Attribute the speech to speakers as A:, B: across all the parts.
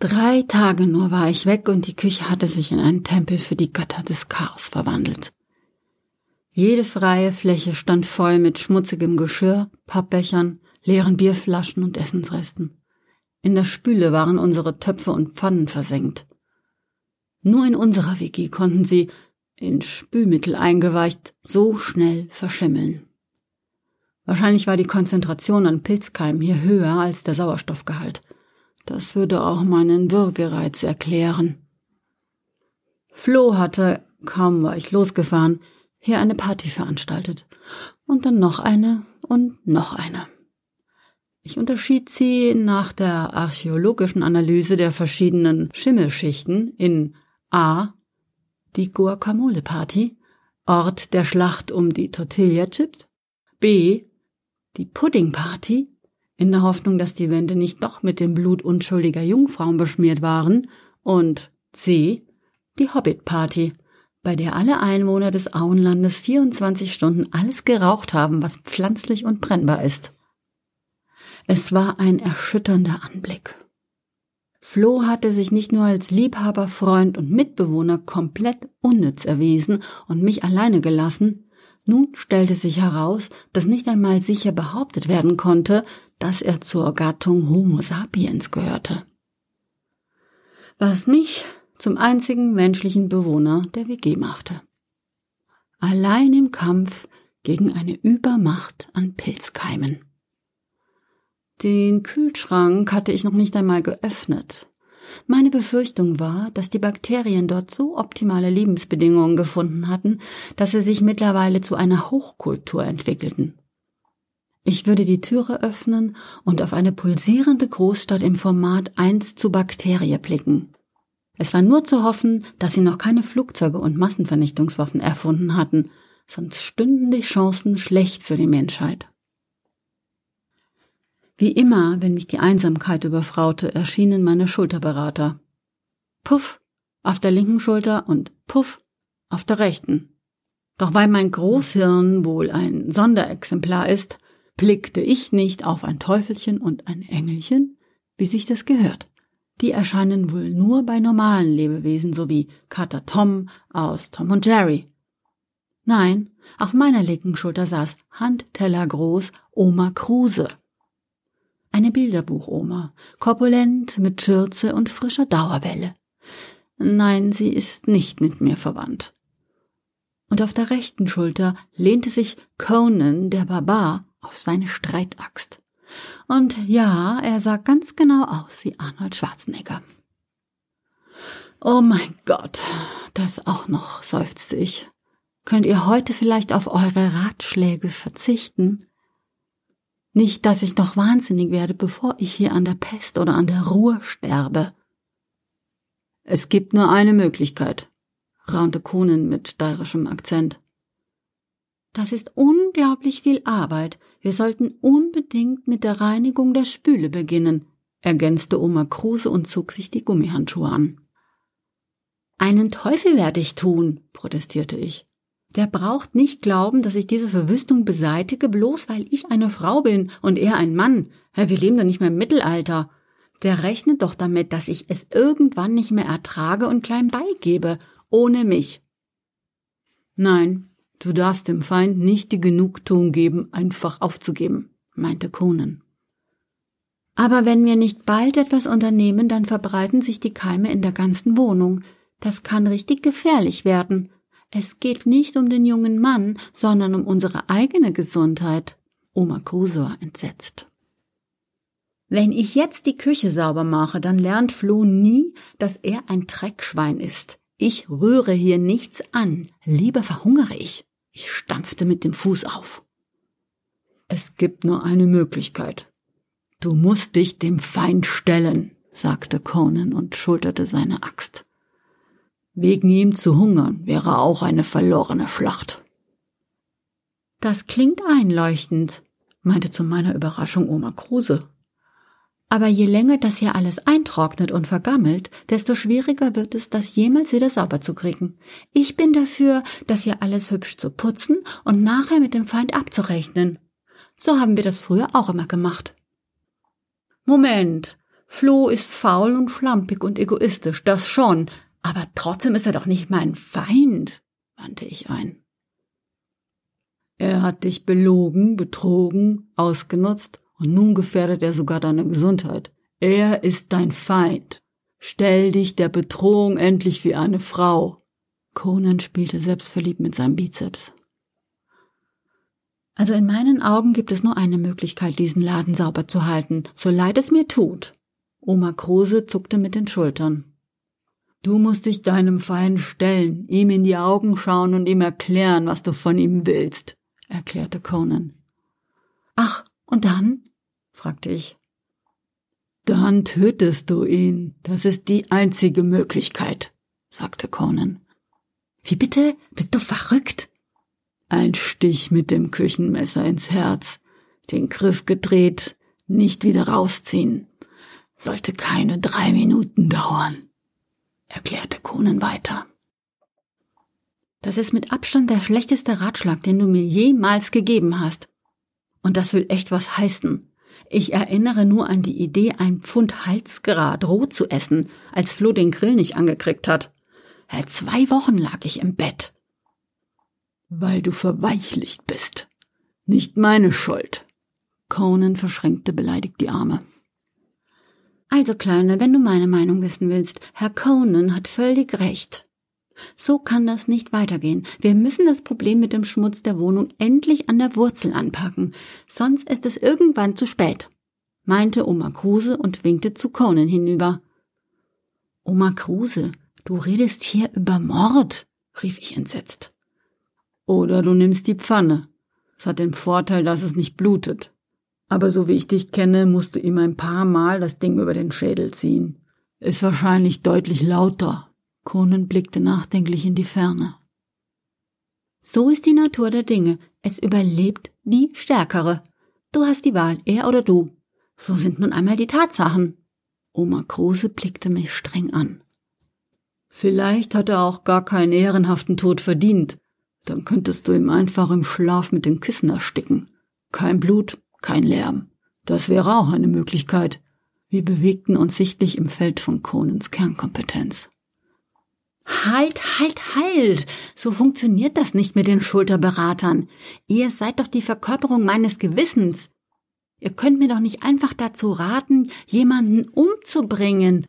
A: Drei Tage nur war ich weg und die Küche hatte sich in einen Tempel für die Götter des Chaos verwandelt. Jede freie Fläche stand voll mit schmutzigem Geschirr, Pappbechern, leeren Bierflaschen und Essensresten. In der Spüle waren unsere Töpfe und Pfannen versenkt. Nur in unserer WG konnten sie, in Spülmittel eingeweicht, so schnell verschimmeln. Wahrscheinlich war die Konzentration an Pilzkeimen hier höher als der Sauerstoffgehalt. Das würde auch meinen Würgereiz erklären. Flo hatte, kaum war ich losgefahren, hier eine Party veranstaltet. Und dann noch eine und noch eine. Ich unterschied sie nach der archäologischen Analyse der verschiedenen Schimmelschichten in A. Die Guacamole Party, Ort der Schlacht um die Tortilla Chips, B. Die Pudding Party, in der Hoffnung, dass die Wände nicht doch mit dem Blut unschuldiger Jungfrauen beschmiert waren, und C. Die Hobbit Party, bei der alle Einwohner des Auenlandes 24 Stunden alles geraucht haben, was pflanzlich und brennbar ist. Es war ein erschütternder Anblick. Flo hatte sich nicht nur als Liebhaber, Freund und Mitbewohner komplett unnütz erwiesen und mich alleine gelassen, nun stellte sich heraus, dass nicht einmal sicher behauptet werden konnte, dass er zur Gattung Homo sapiens gehörte. Was mich zum einzigen menschlichen Bewohner der WG machte. Allein im Kampf gegen eine Übermacht an Pilzkeimen. Den Kühlschrank hatte ich noch nicht einmal geöffnet. Meine Befürchtung war, dass die Bakterien dort so optimale Lebensbedingungen gefunden hatten, dass sie sich mittlerweile zu einer Hochkultur entwickelten. Ich würde die Türe öffnen und auf eine pulsierende Großstadt im Format 1 zu Bakterie blicken. Es war nur zu hoffen, dass sie noch keine Flugzeuge und Massenvernichtungswaffen erfunden hatten, sonst stünden die Chancen schlecht für die Menschheit. Wie immer, wenn mich die Einsamkeit überfraute, erschienen meine Schulterberater. Puff auf der linken Schulter und Puff auf der rechten. Doch weil mein Großhirn wohl ein Sonderexemplar ist, blickte ich nicht auf ein Teufelchen und ein Engelchen, wie sich das gehört. Die erscheinen wohl nur bei normalen Lebewesen sowie Kater Tom aus Tom und Jerry. Nein, auf meiner linken Schulter saß handtellergroß Oma Kruse. Eine Bilderbuchoma, korpulent mit Schürze und frischer Dauerwelle. Nein, sie ist nicht mit mir verwandt. Und auf der rechten Schulter lehnte sich Conan, der Barbar, auf seine Streitaxt. Und ja, er sah ganz genau aus wie Arnold Schwarzenegger. Oh mein Gott, das auch noch, seufzte ich. Könnt ihr heute vielleicht auf eure Ratschläge verzichten? Nicht, dass ich noch wahnsinnig werde, bevor ich hier an der Pest oder an der Ruhr sterbe. Es gibt nur eine Möglichkeit, raunte Conan mit steirischem Akzent. Das ist unglaublich viel Arbeit. Wir sollten unbedingt mit der Reinigung der Spüle beginnen, ergänzte Oma Kruse und zog sich die Gummihandschuhe an. Einen Teufel werde ich tun, protestierte ich. Der braucht nicht glauben, dass ich diese Verwüstung beseitige, bloß weil ich eine Frau bin und er ein Mann. Wir leben doch nicht mehr im Mittelalter. Der rechnet doch damit, dass ich es irgendwann nicht mehr ertrage und klein beigebe, ohne mich. Nein, Du darfst dem Feind nicht die Genugtuung geben, einfach aufzugeben, meinte Conan. Aber wenn wir nicht bald etwas unternehmen, dann verbreiten sich die Keime in der ganzen Wohnung. Das kann richtig gefährlich werden. Es geht nicht um den jungen Mann, sondern um unsere eigene Gesundheit. Oma Kruse war entsetzt. Wenn ich jetzt die Küche sauber mache, dann lernt Flo nie, dass er ein Dreckschwein ist. Ich rühre hier nichts an. Lieber verhungere ich. Ich stampfte mit dem Fuß auf. Es gibt nur eine Möglichkeit. Du musst dich dem Feind stellen, sagte Conan und schulterte seine Axt. Wegen ihm zu hungern wäre auch eine verlorene Schlacht. Das klingt einleuchtend, meinte zu meiner Überraschung Oma Kruse. Aber je länger das hier alles eintrocknet und vergammelt, desto schwieriger wird es, das jemals wieder sauber zu kriegen. Ich bin dafür, das hier alles hübsch zu putzen und nachher mit dem Feind abzurechnen. So haben wir das früher auch immer gemacht. Moment, Flo ist faul und schlampig und egoistisch, das schon, aber trotzdem ist er doch nicht mein Feind, wandte ich ein. Er hat dich belogen, betrogen, ausgenutzt und nun gefährdet er sogar deine Gesundheit. Er ist dein Feind. Stell dich der Bedrohung endlich wie eine Frau. Conan spielte selbstverliebt mit seinem Bizeps. Also in meinen Augen gibt es nur eine Möglichkeit, diesen Laden sauber zu halten, so leid es mir tut. Oma Kruse zuckte mit den Schultern. Du musst dich deinem Feind stellen, ihm in die Augen schauen und ihm erklären, was du von ihm willst, erklärte Conan. Ach, und dann? Fragte ich. Dann tötest du ihn. Das ist die einzige Möglichkeit, sagte Conan. Wie bitte? Bist du verrückt? Ein Stich mit dem Küchenmesser ins Herz, den Griff gedreht, nicht wieder rausziehen. Sollte keine drei Minuten dauern, erklärte Conan weiter. Das ist mit Abstand der schlechteste Ratschlag, den du mir jemals gegeben hast. Und das will echt was heißen. Ich erinnere nur an die Idee, ein Pfund Halsgrat roh zu essen, als Flo den Grill nicht angekriegt hat. Zwei Wochen lag ich im Bett. Weil du verweichlicht bist. Nicht meine Schuld. Conan verschränkte beleidigt die Arme. Also, Kleine, wenn du meine Meinung wissen willst, Herr Conan hat völlig recht. So kann das nicht weitergehen. Wir müssen das Problem mit dem Schmutz der Wohnung endlich an der Wurzel anpacken, sonst ist es irgendwann zu spät, meinte Oma Kruse und winkte zu Conan hinüber. Oma Kruse, du redest hier über Mord, rief ich entsetzt. Oder du nimmst die Pfanne. Es hat den Vorteil, dass es nicht blutet. Aber so wie ich dich kenne, musst du ihm ein paar Mal das Ding über den Schädel ziehen. Ist wahrscheinlich deutlich lauter. Conan blickte nachdenklich in die Ferne. So ist die Natur der Dinge. Es überlebt die Stärkere. Du hast die Wahl, er oder du. So sind nun einmal die Tatsachen. Oma Kruse blickte mich streng an. Vielleicht hat er auch gar keinen ehrenhaften Tod verdient, dann könntest du ihm einfach im Schlaf mit den Kissen ersticken. Kein Blut, kein Lärm. Das wäre auch eine Möglichkeit. Wir bewegten uns sichtlich im Feld von Conans Kernkompetenz. Halt, halt, halt! So funktioniert das nicht mit den Schulterberatern. Ihr seid doch die Verkörperung meines Gewissens. Ihr könnt mir doch nicht einfach dazu raten, jemanden umzubringen.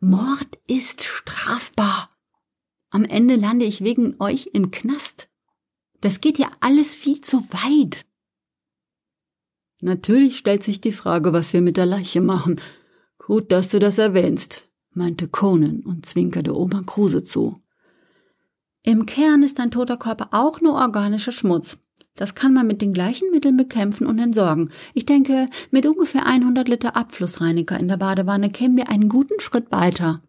A: Mord ist strafbar. Am Ende lande ich wegen euch im Knast. Das geht ja alles viel zu weit. Natürlich stellt sich die Frage, was wir mit der Leiche machen. Gut, dass du das erwähnst, meinte Conan und zwinkerte Oma Kruse zu. Im Kern ist ein toter Körper auch nur organischer Schmutz. Das kann man mit den gleichen Mitteln bekämpfen und entsorgen. Ich denke, mit ungefähr 100 Liter Abflussreiniger in der Badewanne kämen wir einen guten Schritt weiter.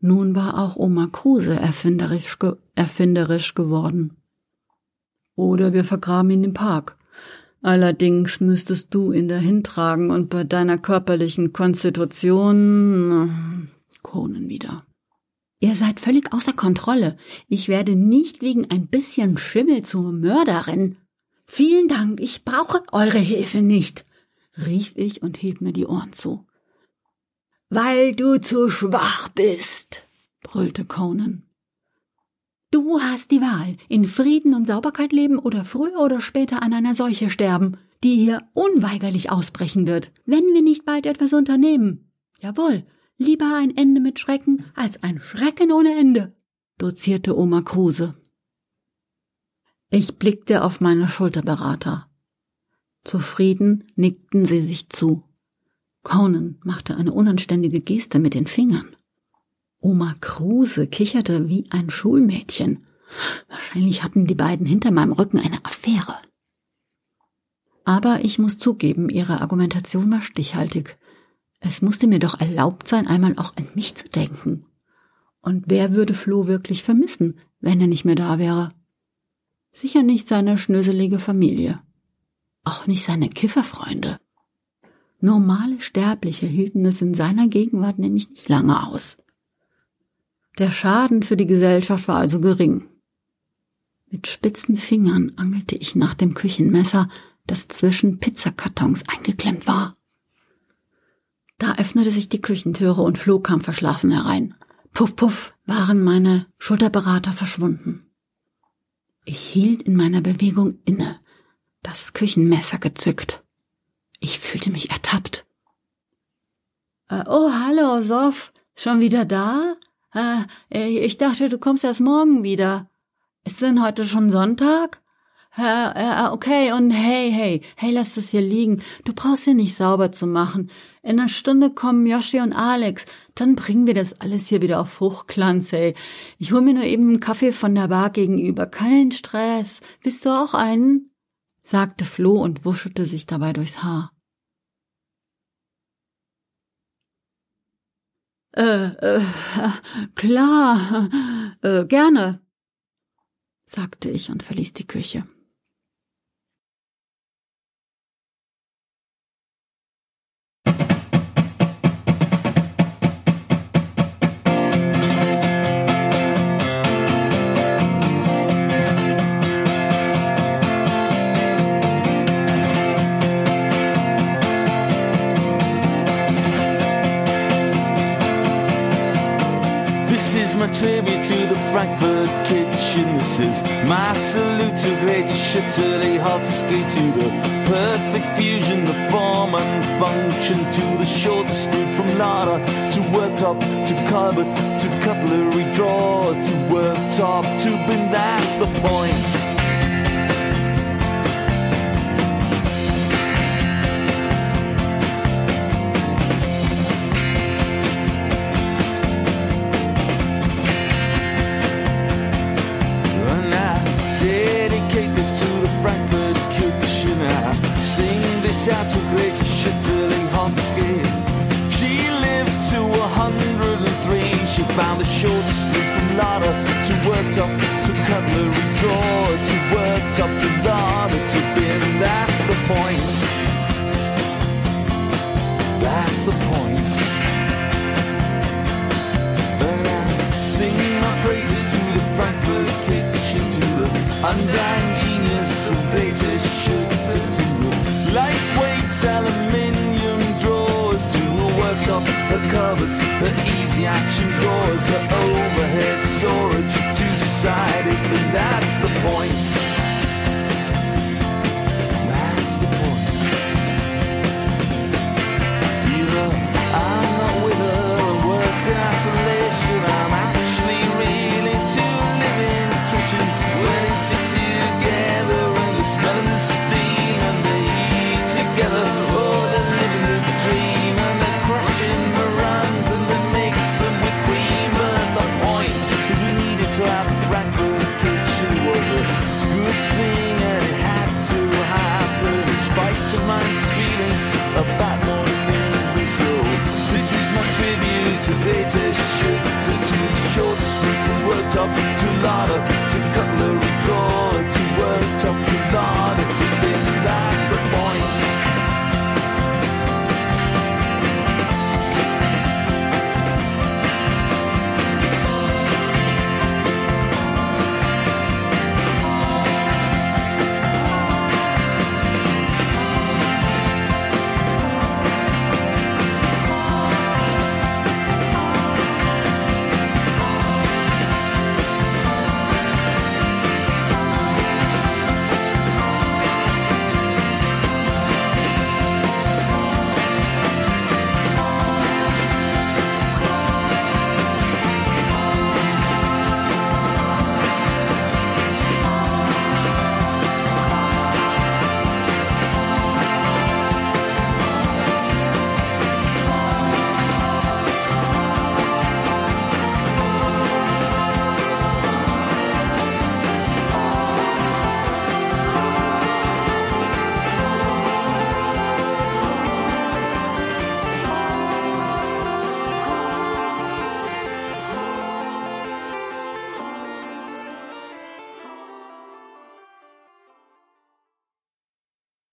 A: Nun war auch Oma Kruse erfinderisch, ge erfinderisch geworden. Oder wir vergraben ihn im Park. Allerdings müsstest du ihn dahin tragen und bei deiner körperlichen Konstitution. Conan wieder. Ihr seid völlig außer Kontrolle. Ich werde nicht wegen ein bisschen Schimmel zur Mörderin. Vielen Dank, ich brauche eure Hilfe nicht, rief ich und hielt mir die Ohren zu. Weil du zu schwach bist, brüllte Conan. Du hast die Wahl, in Frieden und Sauberkeit leben oder früher oder später an einer Seuche sterben, die hier unweigerlich ausbrechen wird, wenn wir nicht bald etwas unternehmen. Jawohl, lieber ein Ende mit Schrecken als ein Schrecken ohne Ende, dozierte Oma Kruse. Ich blickte auf meine Schulterberater. Zufrieden nickten sie sich zu. Conan machte eine unanständige Geste mit den Fingern. Oma Kruse kicherte wie ein Schulmädchen. Wahrscheinlich hatten die beiden hinter meinem Rücken eine Affäre. Aber ich muss zugeben, ihre Argumentation war stichhaltig. Es musste mir doch erlaubt sein, einmal auch an mich zu denken. Und wer würde Flo wirklich vermissen, wenn er nicht mehr da wäre? Sicher nicht seine schnöselige Familie. Auch nicht seine Kifferfreunde. Normale Sterbliche hielten es in seiner Gegenwart nämlich nicht lange aus. Der Schaden für die Gesellschaft war also gering. Mit spitzen Fingern angelte ich nach dem Küchenmesser, das zwischen Pizzakartons eingeklemmt war. Da öffnete sich die Küchentüre und Flo kam verschlafen herein. Puff, puff, waren meine Schulterberater verschwunden. Ich hielt in meiner Bewegung inne, das Küchenmesser gezückt. Ich fühlte mich ertappt. Äh, oh, hallo, Sof. Schon wieder da? Äh, ich dachte, du kommst erst morgen wieder. Ist denn heute schon Sonntag? Äh, okay, und hey, hey, hey, lass das hier liegen. Du brauchst hier nicht sauber zu machen. In einer Stunde kommen Yoshi und Alex. Dann bringen wir das alles hier wieder auf Hochglanz, ey. Ich hol mir nur eben einen Kaffee von der Bar gegenüber. Kein Stress. Willst du auch einen? sagte Flo und wuschelte sich dabei durchs Haar. Äh, äh, klar, äh, gerne, sagte ich und verließ die Küche.
B: Frankfurt kitchen. This is my salute to great shit to the hot ski to the perfect fusion, the form and function to the shortest route from Nara to worktop to cupboard to cutlery drawer to worktop to bin. That's the point. Route from Lada to worktop to cutlery drawer to worktop to Lada to bin. That's the point. That's the point. And I sing my praises to the Frankfurt kitchen, to the undying genius of greatest shooter, side.